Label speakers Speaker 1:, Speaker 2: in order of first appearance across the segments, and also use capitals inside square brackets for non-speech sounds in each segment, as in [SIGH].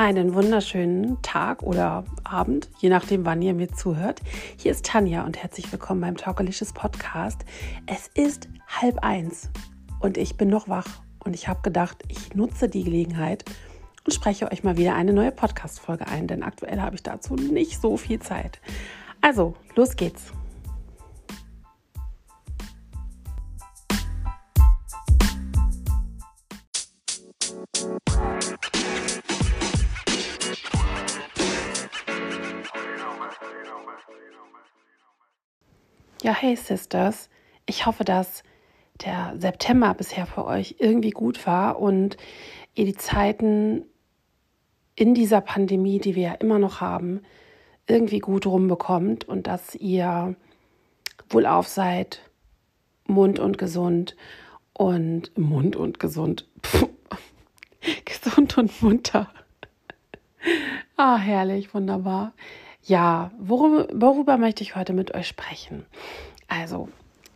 Speaker 1: Einen wunderschönen Tag oder Abend, je nachdem, wann ihr mir zuhört. Hier ist Tanja und herzlich willkommen beim Talkalicious Podcast. Es ist halb eins und ich bin noch wach und ich habe gedacht, ich nutze die Gelegenheit und spreche euch mal wieder eine neue Podcast-Folge ein, denn aktuell habe ich dazu nicht so viel Zeit. Also, los geht's. Ja, hey Sisters, ich hoffe, dass der September bisher für euch irgendwie gut war und ihr die Zeiten in dieser Pandemie, die wir ja immer noch haben, irgendwie gut rumbekommt und dass ihr wohlauf seid, Mund und gesund und Mund und gesund, Puh. [LAUGHS] gesund und munter. Ah, herrlich, wunderbar. Ja, worüber, worüber möchte ich heute mit euch sprechen? Also,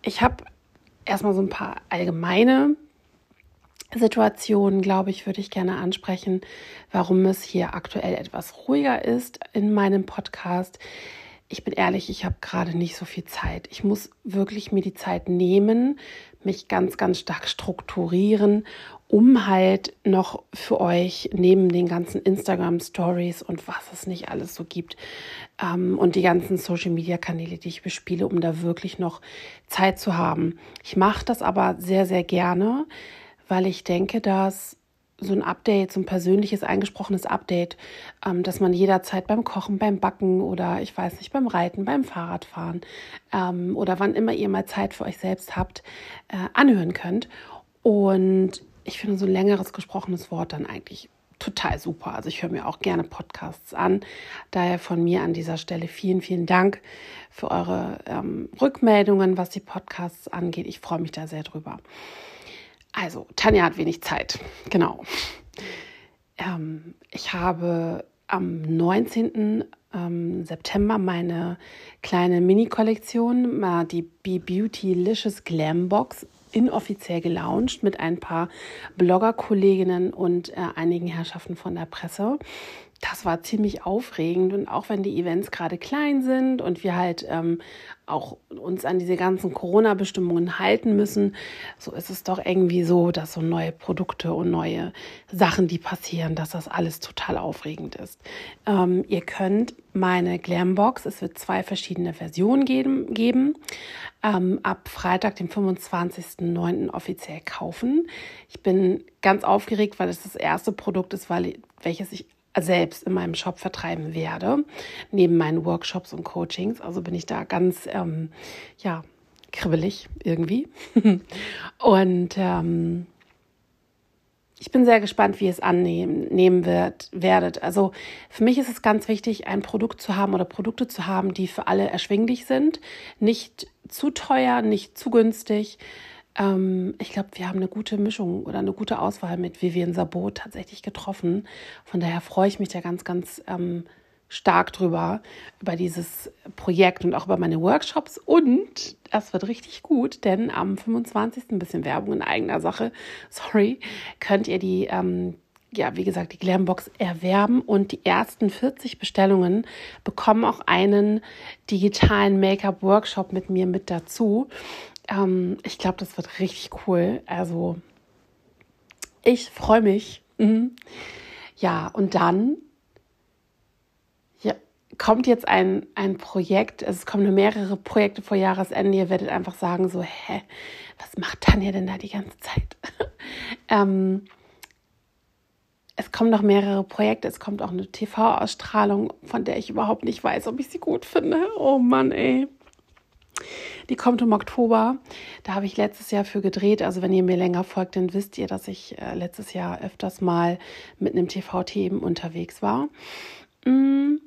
Speaker 1: ich habe erstmal so ein paar allgemeine Situationen, glaube ich, würde ich gerne ansprechen, warum es hier aktuell etwas ruhiger ist in meinem Podcast. Ich bin ehrlich, ich habe gerade nicht so viel Zeit. Ich muss wirklich mir die Zeit nehmen, mich ganz, ganz stark strukturieren um halt noch für euch neben den ganzen Instagram Stories und was es nicht alles so gibt ähm, und die ganzen Social Media Kanäle, die ich bespiele, um da wirklich noch Zeit zu haben. Ich mache das aber sehr, sehr gerne, weil ich denke, dass so ein Update, so ein persönliches, eingesprochenes Update, ähm, dass man jederzeit beim Kochen, beim Backen oder ich weiß nicht, beim Reiten, beim Fahrradfahren ähm, oder wann immer ihr mal Zeit für euch selbst habt, äh, anhören könnt. Und ich finde so ein längeres gesprochenes Wort dann eigentlich total super. Also ich höre mir auch gerne Podcasts an. Daher von mir an dieser Stelle vielen, vielen Dank für eure ähm, Rückmeldungen, was die Podcasts angeht. Ich freue mich da sehr drüber. Also, Tanja hat wenig Zeit. Genau. Ähm, ich habe am 19. Ähm, September meine kleine Mini-Kollektion, die Be Beauty Licious Glam Box inoffiziell gelauncht mit ein paar Blogger-Kolleginnen und äh, einigen Herrschaften von der Presse. Das war ziemlich aufregend und auch wenn die Events gerade klein sind und wir halt ähm, auch uns an diese ganzen Corona-Bestimmungen halten müssen, so ist es doch irgendwie so, dass so neue Produkte und neue Sachen, die passieren, dass das alles total aufregend ist. Ähm, ihr könnt meine Glambox, es wird zwei verschiedene Versionen geben, geben ähm, ab Freitag, dem 25.09. offiziell kaufen. Ich bin ganz aufgeregt, weil es das erste Produkt ist, weil, welches ich selbst in meinem Shop vertreiben werde, neben meinen Workshops und Coachings. Also bin ich da ganz, ähm, ja, kribbelig irgendwie. [LAUGHS] und ähm, ich bin sehr gespannt, wie ihr es annehmen wird, werdet. Also für mich ist es ganz wichtig, ein Produkt zu haben oder Produkte zu haben, die für alle erschwinglich sind. Nicht zu teuer, nicht zu günstig. Ähm, ich glaube, wir haben eine gute Mischung oder eine gute Auswahl mit Vivian Sabot tatsächlich getroffen. Von daher freue ich mich da ganz, ganz ähm, stark drüber, über dieses Projekt und auch über meine Workshops. Und das wird richtig gut, denn am 25. ein bisschen Werbung in eigener Sache, sorry, könnt ihr die, ähm, ja, wie gesagt, die Glambox erwerben und die ersten 40 Bestellungen bekommen auch einen digitalen Make-up-Workshop mit mir mit dazu. Ähm, ich glaube, das wird richtig cool. Also, ich freue mich. Mhm. Ja, und dann kommt jetzt ein, ein Projekt, also es kommen mehrere Projekte vor Jahresende, ihr werdet einfach sagen, so, hä, was macht Tanja denn da die ganze Zeit? [LAUGHS] ähm, es kommen noch mehrere Projekte, es kommt auch eine TV-Ausstrahlung, von der ich überhaupt nicht weiß, ob ich sie gut finde. Oh Mann, ey. Die kommt im Oktober. Da habe ich letztes Jahr für gedreht. Also wenn ihr mir länger folgt, dann wisst ihr, dass ich äh, letztes Jahr öfters mal mit einem TV-Team unterwegs war. Mm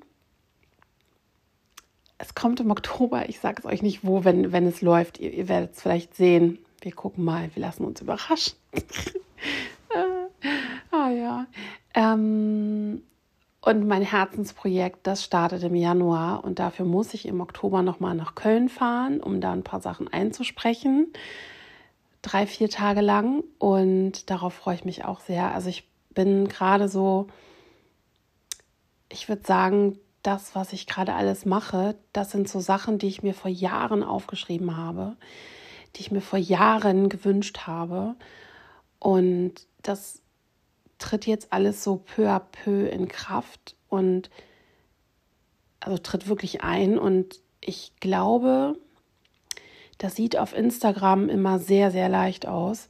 Speaker 1: es kommt im Oktober. Ich sage es euch nicht wo, wenn, wenn es läuft. Ihr, ihr werdet es vielleicht sehen. Wir gucken mal. Wir lassen uns überraschen. [LAUGHS] Ähm, und mein Herzensprojekt, das startet im Januar. Und dafür muss ich im Oktober nochmal nach Köln fahren, um da ein paar Sachen einzusprechen. Drei, vier Tage lang. Und darauf freue ich mich auch sehr. Also ich bin gerade so ich würde sagen, das, was ich gerade alles mache, das sind so Sachen, die ich mir vor Jahren aufgeschrieben habe, die ich mir vor Jahren gewünscht habe. Und das tritt jetzt alles so peu à peu in Kraft und also tritt wirklich ein. Und ich glaube, das sieht auf Instagram immer sehr, sehr leicht aus.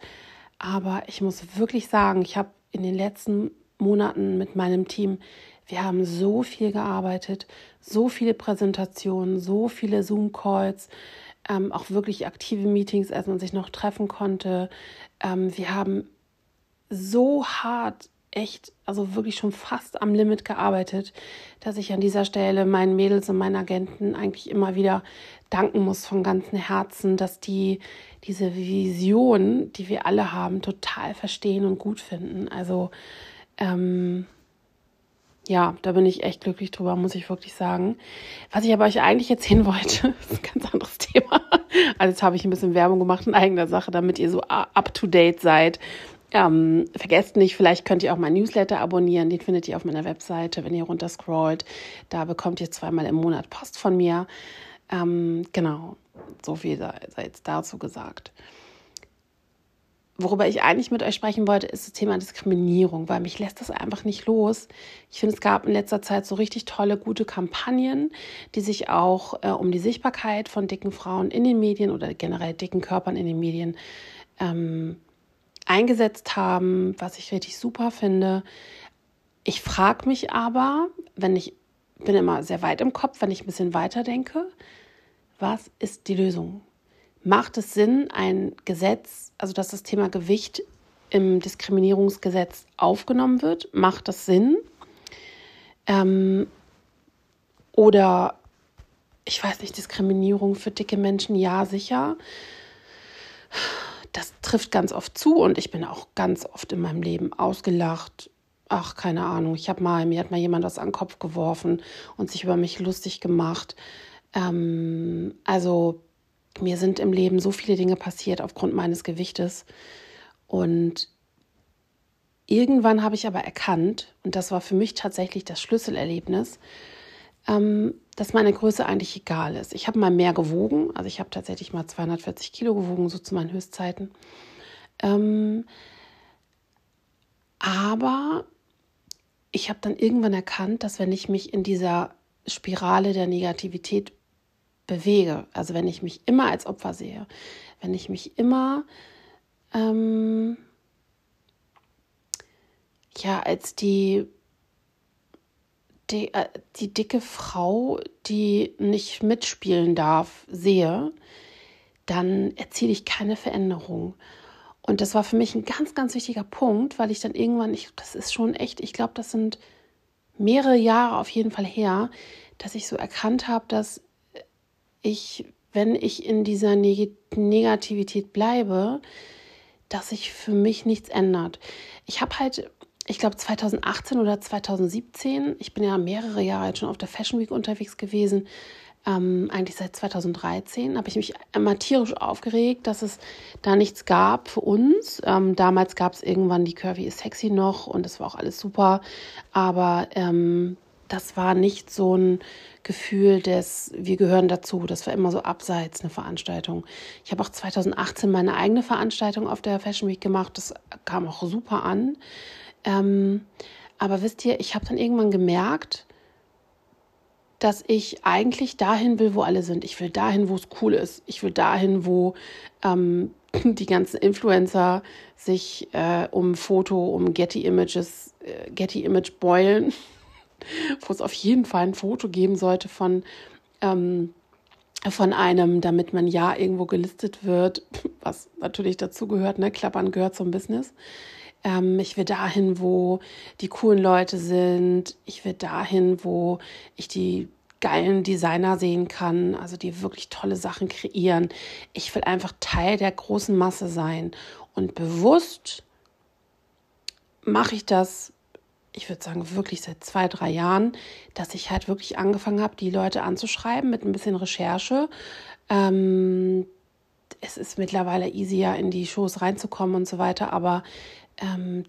Speaker 1: Aber ich muss wirklich sagen, ich habe in den letzten Monaten mit meinem Team, wir haben so viel gearbeitet, so viele Präsentationen, so viele Zoom-Calls, ähm, auch wirklich aktive Meetings, als man sich noch treffen konnte. Ähm, wir haben so hart echt, also wirklich schon fast am Limit gearbeitet, dass ich an dieser Stelle meinen Mädels und meinen Agenten eigentlich immer wieder danken muss von ganzem Herzen, dass die diese Vision, die wir alle haben, total verstehen und gut finden. Also ähm, ja, da bin ich echt glücklich drüber, muss ich wirklich sagen. Was ich aber euch eigentlich erzählen wollte, [LAUGHS] ist ein ganz anderes Thema. Also jetzt habe ich ein bisschen Werbung gemacht in eigener Sache, damit ihr so up-to-date seid ähm, vergesst nicht, vielleicht könnt ihr auch mein Newsletter abonnieren. Den findet ihr auf meiner Webseite, wenn ihr runterscrollt. Da bekommt ihr zweimal im Monat Post von mir. Ähm, genau, so viel sei, sei jetzt dazu gesagt. Worüber ich eigentlich mit euch sprechen wollte, ist das Thema Diskriminierung, weil mich lässt das einfach nicht los. Ich finde, es gab in letzter Zeit so richtig tolle, gute Kampagnen, die sich auch äh, um die Sichtbarkeit von dicken Frauen in den Medien oder generell dicken Körpern in den Medien ähm, eingesetzt haben, was ich richtig super finde. Ich frage mich aber, wenn ich bin immer sehr weit im Kopf, wenn ich ein bisschen weiter denke, was ist die Lösung? Macht es Sinn, ein Gesetz, also dass das Thema Gewicht im Diskriminierungsgesetz aufgenommen wird? Macht das Sinn? Ähm, oder ich weiß nicht, Diskriminierung für dicke Menschen, ja, sicher das trifft ganz oft zu und ich bin auch ganz oft in meinem Leben ausgelacht. Ach, keine Ahnung. Ich habe mal, mir hat mal jemand das an den Kopf geworfen und sich über mich lustig gemacht. Ähm, also mir sind im Leben so viele Dinge passiert aufgrund meines Gewichtes. Und irgendwann habe ich aber erkannt, und das war für mich tatsächlich das Schlüsselerlebnis, ähm, dass meine Größe eigentlich egal ist. Ich habe mal mehr gewogen, also ich habe tatsächlich mal 240 Kilo gewogen, so zu meinen Höchstzeiten. Ähm, aber ich habe dann irgendwann erkannt, dass wenn ich mich in dieser Spirale der Negativität bewege, also wenn ich mich immer als Opfer sehe, wenn ich mich immer ähm, ja als die die, äh, die dicke Frau, die nicht mitspielen darf, sehe, dann erziele ich keine Veränderung. Und das war für mich ein ganz, ganz wichtiger Punkt, weil ich dann irgendwann, ich, das ist schon echt, ich glaube, das sind mehrere Jahre auf jeden Fall her, dass ich so erkannt habe, dass ich, wenn ich in dieser Neg Negativität bleibe, dass sich für mich nichts ändert. Ich habe halt ich glaube 2018 oder 2017, ich bin ja mehrere Jahre jetzt schon auf der Fashion Week unterwegs gewesen, ähm, eigentlich seit 2013, habe ich mich immer tierisch aufgeregt, dass es da nichts gab für uns. Ähm, damals gab es irgendwann die Curvy is sexy noch und das war auch alles super, aber ähm, das war nicht so ein Gefühl des, wir gehören dazu. Das war immer so abseits eine Veranstaltung. Ich habe auch 2018 meine eigene Veranstaltung auf der Fashion Week gemacht. Das kam auch super an. Ähm, aber wisst ihr, ich habe dann irgendwann gemerkt, dass ich eigentlich dahin will, wo alle sind. Ich will dahin, wo es cool ist. Ich will dahin, wo ähm, [LAUGHS] die ganzen Influencer sich äh, um Foto, um Getty Images, äh, Getty Image beulen, [LAUGHS] wo es auf jeden Fall ein Foto geben sollte von, ähm, von einem, damit man ja irgendwo gelistet wird, [LAUGHS] was natürlich dazu gehört, ne? Klappern gehört zum Business. Ähm, ich will dahin, wo die coolen Leute sind. Ich will dahin, wo ich die geilen Designer sehen kann, also die wirklich tolle Sachen kreieren. Ich will einfach Teil der großen Masse sein. Und bewusst mache ich das, ich würde sagen, wirklich seit zwei, drei Jahren, dass ich halt wirklich angefangen habe, die Leute anzuschreiben mit ein bisschen Recherche. Ähm, es ist mittlerweile easier, in die Shows reinzukommen und so weiter, aber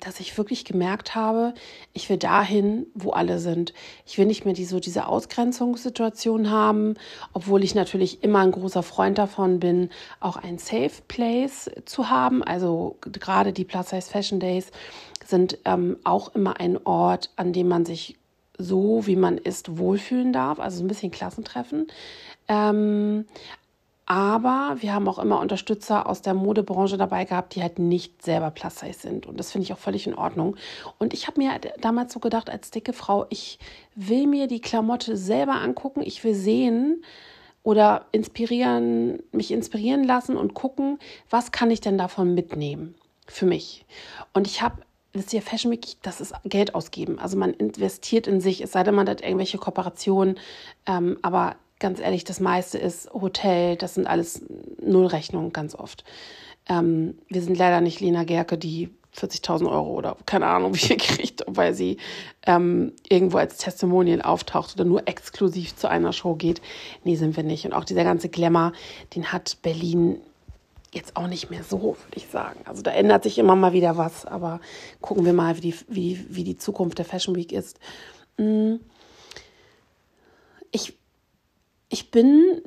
Speaker 1: dass ich wirklich gemerkt habe, ich will dahin, wo alle sind. Ich will nicht mehr die, so diese Ausgrenzungssituation haben, obwohl ich natürlich immer ein großer Freund davon bin, auch ein Safe Place zu haben. Also gerade die Plus Size Fashion Days sind ähm, auch immer ein Ort, an dem man sich so, wie man ist, wohlfühlen darf. Also so ein bisschen Klassentreffen. Ähm, aber wir haben auch immer Unterstützer aus der Modebranche dabei gehabt, die halt nicht selber plus sind. Und das finde ich auch völlig in Ordnung. Und ich habe mir damals so gedacht, als dicke Frau, ich will mir die Klamotte selber angucken. Ich will sehen oder inspirieren, mich inspirieren lassen und gucken, was kann ich denn davon mitnehmen für mich. Und ich habe wisst ihr, Fashion Week, das ist Geld ausgeben. Also man investiert in sich, es sei denn, man hat irgendwelche Kooperationen. Ähm, aber ganz ehrlich, das meiste ist Hotel, das sind alles Nullrechnungen ganz oft. Ähm, wir sind leider nicht Lena Gerke, die 40.000 Euro oder keine Ahnung, [LAUGHS] wie viel kriegt, weil sie ähm, irgendwo als Testimonial auftaucht oder nur exklusiv zu einer Show geht. Nee, sind wir nicht. Und auch dieser ganze Glamour, den hat Berlin jetzt auch nicht mehr so, würde ich sagen. Also da ändert sich immer mal wieder was, aber gucken wir mal, wie die, wie, wie die Zukunft der Fashion Week ist. Mm. Ich ich bin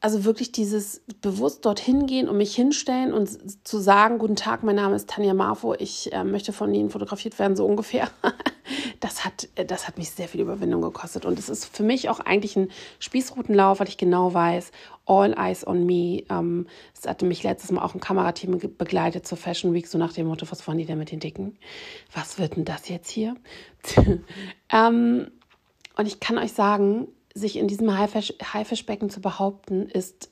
Speaker 1: also wirklich dieses bewusst dorthin gehen und mich hinstellen und zu sagen, guten Tag, mein Name ist Tanja Marfo, ich äh, möchte von Ihnen fotografiert werden, so ungefähr. [LAUGHS] das hat, das hat mich sehr viel Überwindung gekostet. Und es ist für mich auch eigentlich ein Spießrutenlauf, weil ich genau weiß, all eyes on me. Ähm, es hatte mich letztes Mal auch ein Kamerateam begleitet zur Fashion Week, so nach dem Motto, was wollen die denn mit den Dicken? Was wird denn das jetzt hier? [LAUGHS] ähm, und ich kann euch sagen, sich in diesem Haifischbecken zu behaupten, ist,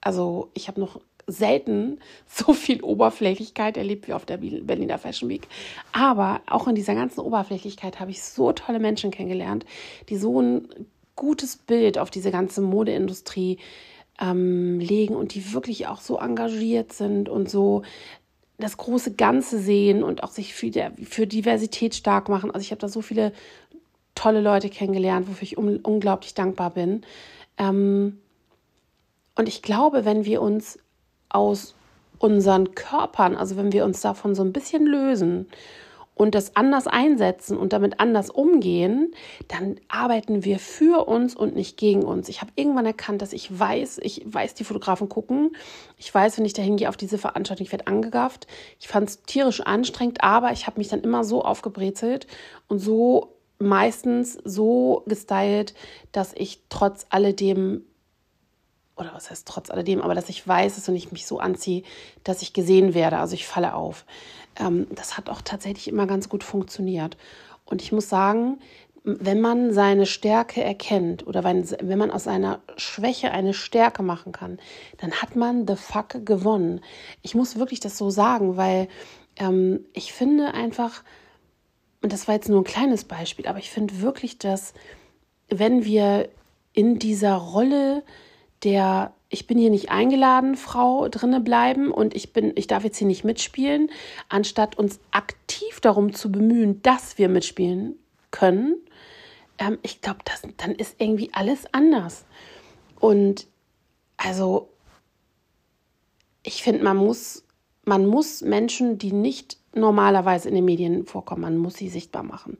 Speaker 1: also ich habe noch selten [LAUGHS] so viel Oberflächlichkeit erlebt wie auf der Berliner Fashion Week. Aber auch in dieser ganzen Oberflächlichkeit habe ich so tolle Menschen kennengelernt, die so ein gutes Bild auf diese ganze Modeindustrie ähm, legen und die wirklich auch so engagiert sind und so das große Ganze sehen und auch sich für, der, für Diversität stark machen. Also ich habe da so viele tolle Leute kennengelernt, wofür ich un unglaublich dankbar bin. Ähm, und ich glaube, wenn wir uns aus unseren Körpern, also wenn wir uns davon so ein bisschen lösen und das anders einsetzen und damit anders umgehen, dann arbeiten wir für uns und nicht gegen uns. Ich habe irgendwann erkannt, dass ich weiß, ich weiß, die Fotografen gucken. Ich weiß, wenn ich dahin gehe auf diese Veranstaltung, ich werde angegafft. Ich fand es tierisch anstrengend, aber ich habe mich dann immer so aufgebrezelt und so meistens so gestylt, dass ich trotz alledem, oder was heißt trotz alledem, aber dass ich weiß es und ich mich so anziehe, dass ich gesehen werde. Also ich falle auf. Ähm, das hat auch tatsächlich immer ganz gut funktioniert. Und ich muss sagen, wenn man seine Stärke erkennt oder wenn, wenn man aus einer Schwäche eine Stärke machen kann, dann hat man the fuck gewonnen. Ich muss wirklich das so sagen, weil ähm, ich finde einfach, und das war jetzt nur ein kleines Beispiel, aber ich finde wirklich, dass wenn wir in dieser Rolle der ich bin hier nicht eingeladen, Frau drinne bleiben und ich bin, ich darf jetzt hier nicht mitspielen, anstatt uns aktiv darum zu bemühen, dass wir mitspielen können, ähm, ich glaube, dann ist irgendwie alles anders. Und also ich finde, man muss, man muss Menschen, die nicht normalerweise in den Medien vorkommen. Man muss sie sichtbar machen.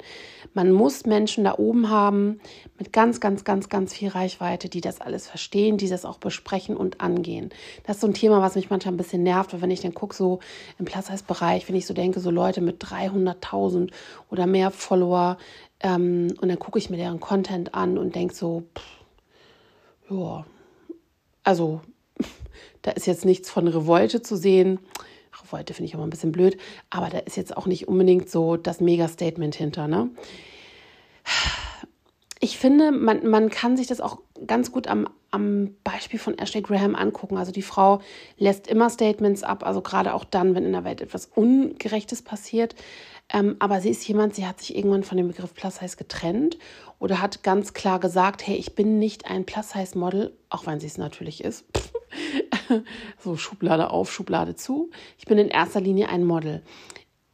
Speaker 1: Man muss Menschen da oben haben mit ganz, ganz, ganz, ganz viel Reichweite, die das alles verstehen, die das auch besprechen und angehen. Das ist so ein Thema, was mich manchmal ein bisschen nervt, weil wenn ich dann gucke, so im Plus-Size-Bereich, wenn ich so denke, so Leute mit 300.000 oder mehr Follower, ähm, und dann gucke ich mir deren Content an und denke so, ja, also da ist jetzt nichts von Revolte zu sehen wollte, finde ich immer ein bisschen blöd, aber da ist jetzt auch nicht unbedingt so das Mega-Statement hinter, ne? Ich finde, man, man kann sich das auch ganz gut am, am Beispiel von Ashley Graham angucken. Also die Frau lässt immer Statements ab, also gerade auch dann, wenn in der Welt etwas Ungerechtes passiert. Ähm, aber sie ist jemand, sie hat sich irgendwann von dem Begriff Plus Size getrennt oder hat ganz klar gesagt, hey, ich bin nicht ein Plus Size Model, auch wenn sie es natürlich ist. [LAUGHS] so Schublade auf, Schublade zu. Ich bin in erster Linie ein Model.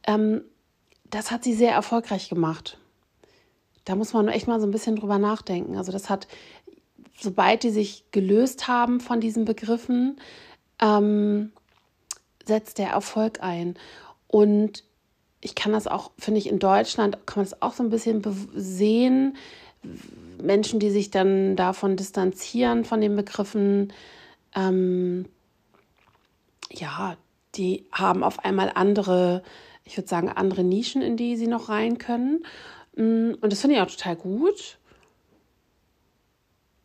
Speaker 1: Ähm, das hat sie sehr erfolgreich gemacht. Da muss man echt mal so ein bisschen drüber nachdenken. Also das hat, sobald die sich gelöst haben von diesen Begriffen, ähm, setzt der Erfolg ein. Und ich kann das auch, finde ich, in Deutschland kann man das auch so ein bisschen sehen. Menschen, die sich dann davon distanzieren, von den Begriffen, ähm, ja, die haben auf einmal andere, ich würde sagen, andere Nischen, in die sie noch rein können. Mm, und das finde ich auch total gut.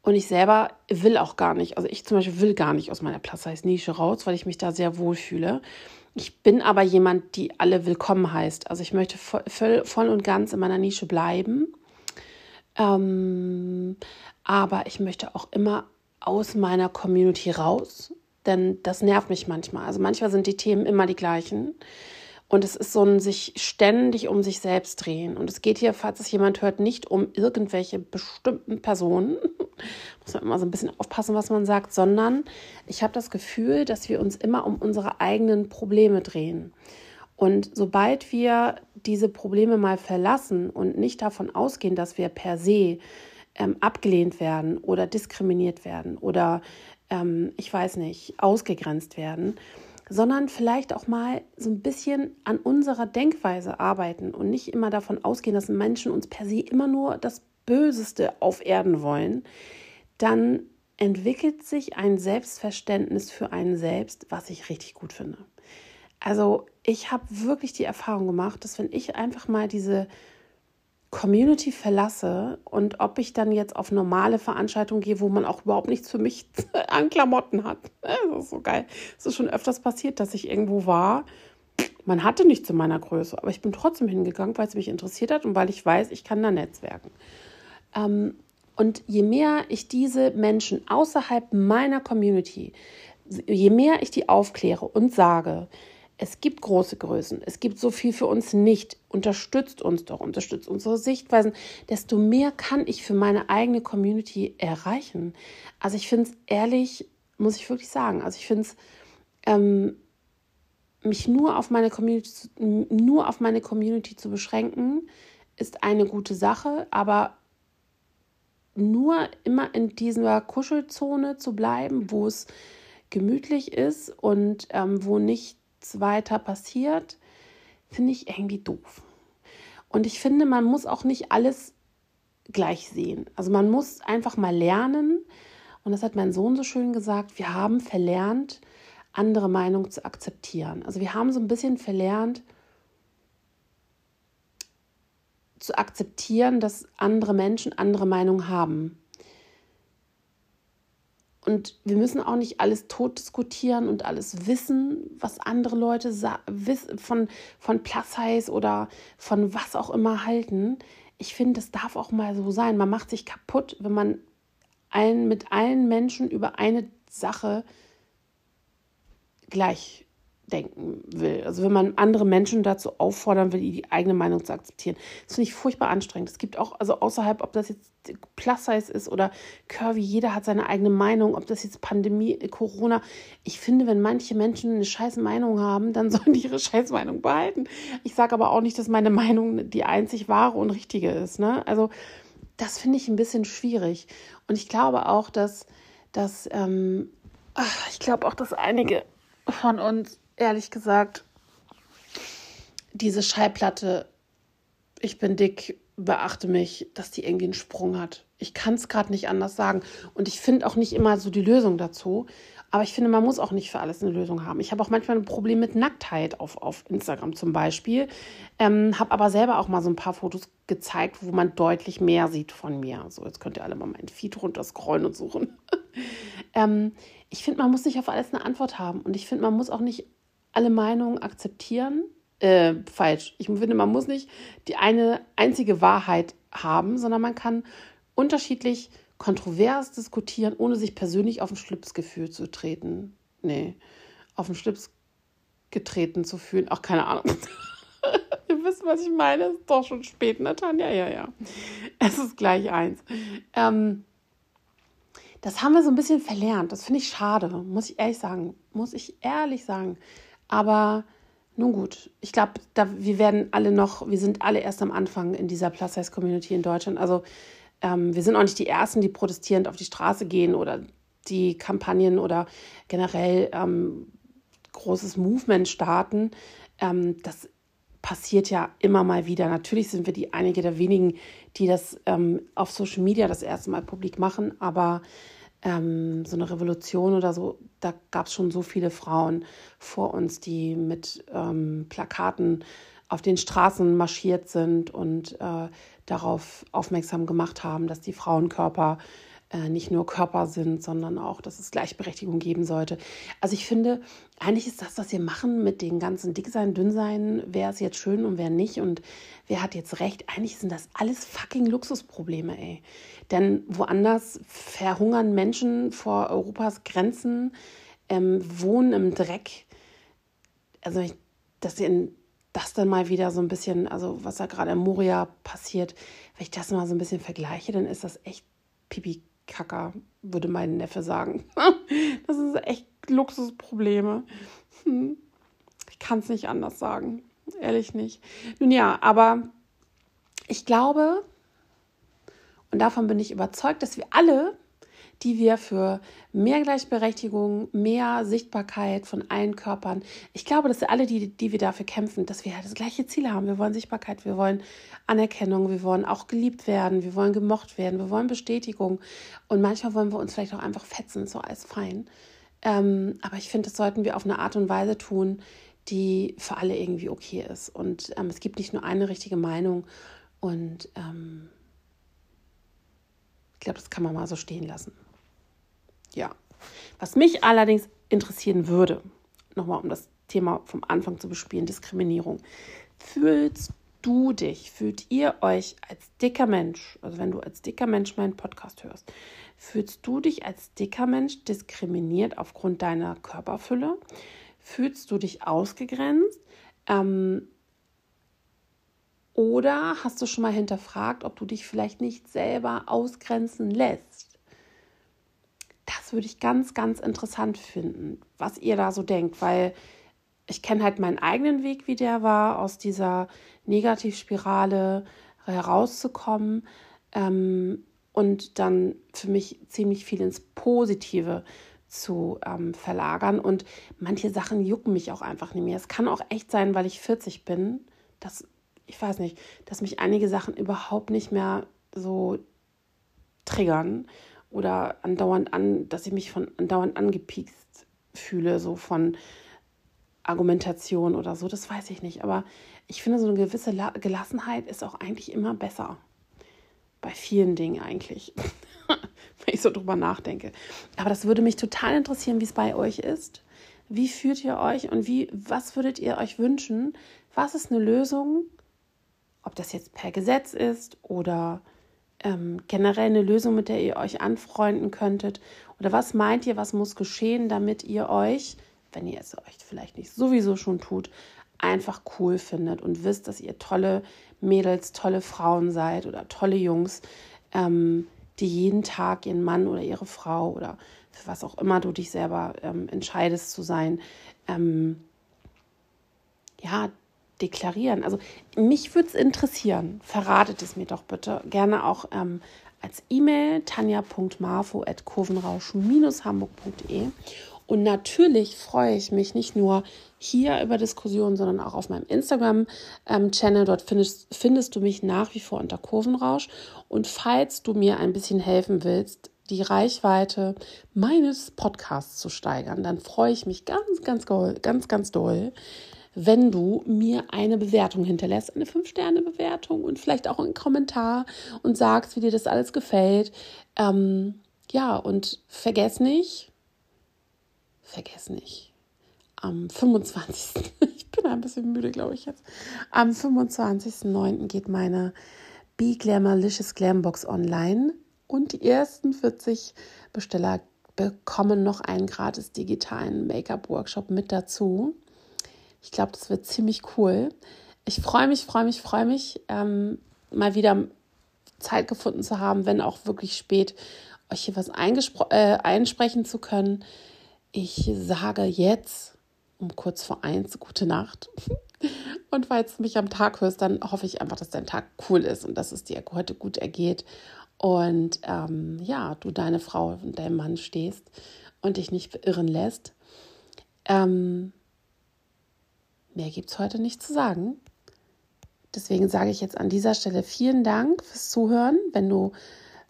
Speaker 1: Und ich selber will auch gar nicht, also ich zum Beispiel will gar nicht aus meiner Plus-Size-Nische raus, weil ich mich da sehr wohl fühle. Ich bin aber jemand, die alle willkommen heißt. Also ich möchte voll, voll und ganz in meiner Nische bleiben. Ähm, aber ich möchte auch immer aus meiner Community raus, denn das nervt mich manchmal. Also manchmal sind die Themen immer die gleichen. Und es ist so ein sich ständig um sich selbst drehen. Und es geht hier, falls es jemand hört, nicht um irgendwelche bestimmten Personen. Muss man immer so ein bisschen aufpassen, was man sagt, sondern ich habe das Gefühl, dass wir uns immer um unsere eigenen Probleme drehen. Und sobald wir diese Probleme mal verlassen und nicht davon ausgehen, dass wir per se ähm, abgelehnt werden oder diskriminiert werden oder ähm, ich weiß nicht, ausgegrenzt werden, sondern vielleicht auch mal so ein bisschen an unserer Denkweise arbeiten und nicht immer davon ausgehen, dass Menschen uns per se immer nur das Böseste auf Erden wollen, dann entwickelt sich ein Selbstverständnis für einen selbst, was ich richtig gut finde. Also ich habe wirklich die Erfahrung gemacht, dass wenn ich einfach mal diese Community verlasse und ob ich dann jetzt auf normale Veranstaltungen gehe, wo man auch überhaupt nichts für mich [LAUGHS] an Klamotten hat. Das ist so geil. Es ist schon öfters passiert, dass ich irgendwo war. Man hatte nicht zu meiner Größe, aber ich bin trotzdem hingegangen, weil es mich interessiert hat und weil ich weiß, ich kann da netzwerken. Ähm, und je mehr ich diese Menschen außerhalb meiner Community, je mehr ich die aufkläre und sage, es gibt große Größen, es gibt so viel für uns nicht. Unterstützt uns doch, unterstützt unsere Sichtweisen, desto mehr kann ich für meine eigene Community erreichen. Also ich finde es ehrlich, muss ich wirklich sagen, also ich finde es, ähm, mich nur auf meine Community, nur auf meine Community zu beschränken, ist eine gute Sache, aber nur immer in dieser Kuschelzone zu bleiben, wo es gemütlich ist und ähm, wo nicht weiter passiert, finde ich irgendwie doof. Und ich finde, man muss auch nicht alles gleich sehen. Also man muss einfach mal lernen. Und das hat mein Sohn so schön gesagt, wir haben verlernt, andere Meinungen zu akzeptieren. Also wir haben so ein bisschen verlernt zu akzeptieren, dass andere Menschen andere Meinungen haben. Und wir müssen auch nicht alles tot diskutieren und alles wissen, was andere Leute von, von Plus Size oder von was auch immer halten. Ich finde, das darf auch mal so sein. Man macht sich kaputt, wenn man allen, mit allen Menschen über eine Sache gleich denken will. Also wenn man andere Menschen dazu auffordern will, die eigene Meinung zu akzeptieren. Das finde ich furchtbar anstrengend. Es gibt auch, also außerhalb, ob das jetzt Plus-Size ist oder Curvy, jeder hat seine eigene Meinung, ob das jetzt Pandemie, Corona. Ich finde, wenn manche Menschen eine scheiß Meinung haben, dann [LAUGHS] sollen die ihre scheiß Meinung behalten. Ich sage aber auch nicht, dass meine Meinung die einzig wahre und richtige ist. Ne? Also das finde ich ein bisschen schwierig. Und ich glaube auch, dass, dass ähm, ach, ich glaube auch, dass einige von uns ehrlich gesagt, diese Schallplatte, ich bin dick, beachte mich, dass die irgendwie einen Sprung hat. Ich kann es gerade nicht anders sagen. Und ich finde auch nicht immer so die Lösung dazu. Aber ich finde, man muss auch nicht für alles eine Lösung haben. Ich habe auch manchmal ein Problem mit Nacktheit auf, auf Instagram zum Beispiel. Ähm, habe aber selber auch mal so ein paar Fotos gezeigt, wo man deutlich mehr sieht von mir. So, jetzt könnt ihr alle mal mein Feed runterscrollen und suchen. [LAUGHS] ähm, ich finde, man muss nicht auf alles eine Antwort haben. Und ich finde, man muss auch nicht alle Meinungen akzeptieren. Äh, falsch. Ich finde, man muss nicht die eine einzige Wahrheit haben, sondern man kann unterschiedlich kontrovers diskutieren, ohne sich persönlich auf den Schlipsgefühl zu treten. Nee, auf den Schlips getreten zu fühlen. Ach, keine Ahnung. [LAUGHS] Ihr wisst, was ich meine. Es ist doch schon spät, ne, Tanja? Ja, ja. Es ist gleich eins. Ähm, das haben wir so ein bisschen verlernt. Das finde ich schade, muss ich ehrlich sagen. Muss ich ehrlich sagen. Aber nun gut, ich glaube, wir werden alle noch, wir sind alle erst am Anfang in dieser Plus-Size-Community in Deutschland. Also ähm, wir sind auch nicht die Ersten, die protestierend auf die Straße gehen oder die Kampagnen oder generell ähm, großes Movement starten. Ähm, das passiert ja immer mal wieder. Natürlich sind wir die einige der wenigen, die das ähm, auf Social Media das erste Mal publik machen, aber ähm, so eine Revolution oder so, da gab es schon so viele Frauen vor uns, die mit ähm, Plakaten auf den Straßen marschiert sind und äh, darauf aufmerksam gemacht haben, dass die Frauenkörper nicht nur Körper sind, sondern auch, dass es Gleichberechtigung geben sollte. Also ich finde, eigentlich ist das, was wir machen mit den ganzen Dicksein, Dünnsein, wer ist jetzt schön und wer nicht und wer hat jetzt recht, eigentlich sind das alles fucking Luxusprobleme, ey. Denn woanders verhungern Menschen vor Europas Grenzen, ähm, wohnen im Dreck. Also ich, dass in das dann mal wieder so ein bisschen, also was da gerade in Moria passiert, wenn ich das mal so ein bisschen vergleiche, dann ist das echt pipi Kacker, würde mein Neffe sagen. [LAUGHS] Das sind echt Luxusprobleme. Hm. Ich kann es nicht anders sagen. Ehrlich nicht. Nun ja, aber ich glaube, und davon bin ich überzeugt, dass wir alle die wir für mehr Gleichberechtigung, mehr Sichtbarkeit von allen Körpern, ich glaube, dass alle, die, die wir dafür kämpfen, dass wir das gleiche Ziel haben. Wir wollen Sichtbarkeit, wir wollen Anerkennung, wir wollen auch geliebt werden, wir wollen gemocht werden, wir wollen Bestätigung und manchmal wollen wir uns vielleicht auch einfach fetzen, so als fein. Ähm, aber ich finde, das sollten wir auf eine Art und Weise tun, die für alle irgendwie okay ist. Und ähm, es gibt nicht nur eine richtige Meinung und ähm, ich glaube, das kann man mal so stehen lassen. Ja. Was mich allerdings interessieren würde, nochmal um das Thema vom Anfang zu bespielen, Diskriminierung. Fühlst du dich, fühlt ihr euch als dicker Mensch, also wenn du als dicker Mensch meinen Podcast hörst, fühlst du dich als dicker Mensch diskriminiert aufgrund deiner Körperfülle? Fühlst du dich ausgegrenzt? Ähm, oder hast du schon mal hinterfragt, ob du dich vielleicht nicht selber ausgrenzen lässt? Würde ich ganz, ganz interessant finden, was ihr da so denkt, weil ich kenne halt meinen eigenen Weg, wie der war, aus dieser Negativspirale herauszukommen ähm, und dann für mich ziemlich viel ins Positive zu ähm, verlagern. Und manche Sachen jucken mich auch einfach nicht mehr. Es kann auch echt sein, weil ich 40 bin, dass, ich weiß nicht, dass mich einige Sachen überhaupt nicht mehr so triggern oder andauernd an, dass ich mich von andauernd angepiekst fühle, so von Argumentation oder so, das weiß ich nicht. Aber ich finde, so eine gewisse Gelassenheit ist auch eigentlich immer besser. Bei vielen Dingen eigentlich. [LAUGHS] Wenn ich so drüber nachdenke. Aber das würde mich total interessieren, wie es bei euch ist. Wie fühlt ihr euch und wie, was würdet ihr euch wünschen? Was ist eine Lösung? Ob das jetzt per Gesetz ist oder ähm, generell eine Lösung, mit der ihr euch anfreunden könntet? Oder was meint ihr, was muss geschehen, damit ihr euch, wenn ihr es euch vielleicht nicht sowieso schon tut, einfach cool findet und wisst, dass ihr tolle Mädels, tolle Frauen seid oder tolle Jungs, ähm, die jeden Tag ihren Mann oder ihre Frau oder für was auch immer du dich selber ähm, entscheidest zu sein, ähm, ja, deklarieren. Also mich würde es interessieren. Verratet es mir doch bitte. Gerne auch ähm, als E-Mail tanja.marfo.kurvenrausch-hamburg.de. Und natürlich freue ich mich nicht nur hier über Diskussionen, sondern auch auf meinem Instagram-Channel. Ähm, Dort findest, findest du mich nach wie vor unter Kurvenrausch. Und falls du mir ein bisschen helfen willst, die Reichweite meines Podcasts zu steigern, dann freue ich mich ganz, ganz, ganz, ganz doll, wenn du mir eine Bewertung hinterlässt, eine 5-Sterne-Bewertung und vielleicht auch einen Kommentar und sagst, wie dir das alles gefällt. Ähm, ja, und vergess nicht, vergess nicht, am 25. [LAUGHS] ich bin ein bisschen müde, glaube ich jetzt. Am 25.09. geht meine Be Glamourlicious Glambox online und die ersten 40 Besteller bekommen noch einen gratis digitalen Make-up-Workshop mit dazu. Ich glaube, das wird ziemlich cool. Ich freue mich, freue mich, freue mich, ähm, mal wieder Zeit gefunden zu haben, wenn auch wirklich spät, euch hier was äh, einsprechen zu können. Ich sage jetzt um kurz vor eins gute Nacht. [LAUGHS] Und falls du mich am Tag hörst, dann hoffe ich einfach, dass dein Tag cool ist und dass es dir heute gut ergeht. Und ähm, ja, du deine Frau und deinem Mann stehst und dich nicht verirren lässt. Ähm, mehr gibt es heute nicht zu sagen. Deswegen sage ich jetzt an dieser Stelle vielen Dank fürs Zuhören, wenn du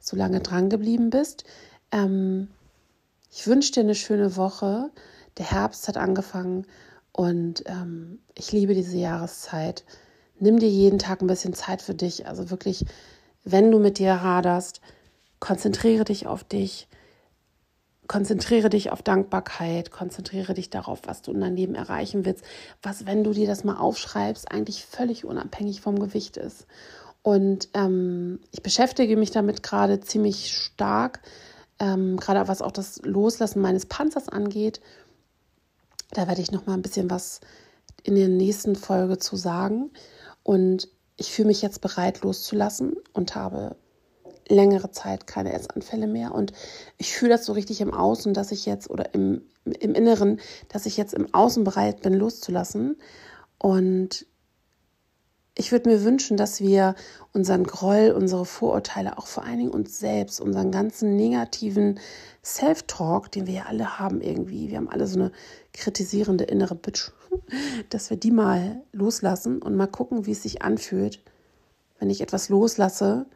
Speaker 1: so lange dran geblieben bist. Ähm, ich wünsche dir eine schöne Woche. Der Herbst hat angefangen und ähm, ich liebe diese Jahreszeit. Nimm dir jeden Tag ein bisschen Zeit für dich. Also wirklich, wenn du mit dir haderst, konzentriere dich auf dich. Konzentriere dich auf Dankbarkeit, konzentriere dich darauf, was du in deinem Leben erreichen willst, was, wenn du dir das mal aufschreibst, eigentlich völlig unabhängig vom Gewicht ist. Und ähm, ich beschäftige mich damit gerade ziemlich stark, ähm, gerade was auch das Loslassen meines Panzers angeht. Da werde ich noch mal ein bisschen was in der nächsten Folge zu sagen. Und ich fühle mich jetzt bereit loszulassen und habe längere Zeit keine Essanfälle mehr. Und ich fühle das so richtig im Außen, dass ich jetzt, oder im, im Inneren, dass ich jetzt im Außen bereit bin, loszulassen. Und ich würde mir wünschen, dass wir unseren Groll, unsere Vorurteile, auch vor allen Dingen uns selbst, unseren ganzen negativen Self-Talk, den wir ja alle haben irgendwie, wir haben alle so eine kritisierende innere Bitch, [LAUGHS] dass wir die mal loslassen und mal gucken, wie es sich anfühlt, wenn ich etwas loslasse,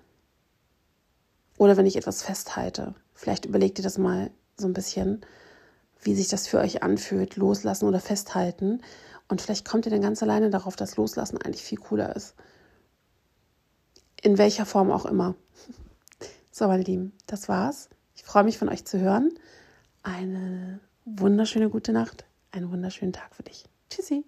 Speaker 1: oder wenn ich etwas festhalte. Vielleicht überlegt ihr das mal so ein bisschen, wie sich das für euch anfühlt, loslassen oder festhalten. Und vielleicht kommt ihr dann ganz alleine darauf, dass Loslassen eigentlich viel cooler ist. In welcher Form auch immer. [LAUGHS] So, meine Lieben, das war's. Ich freue mich von euch zu hören. Eine wunderschöne gute Nacht, einen wunderschönen Tag für dich. Tschüssi.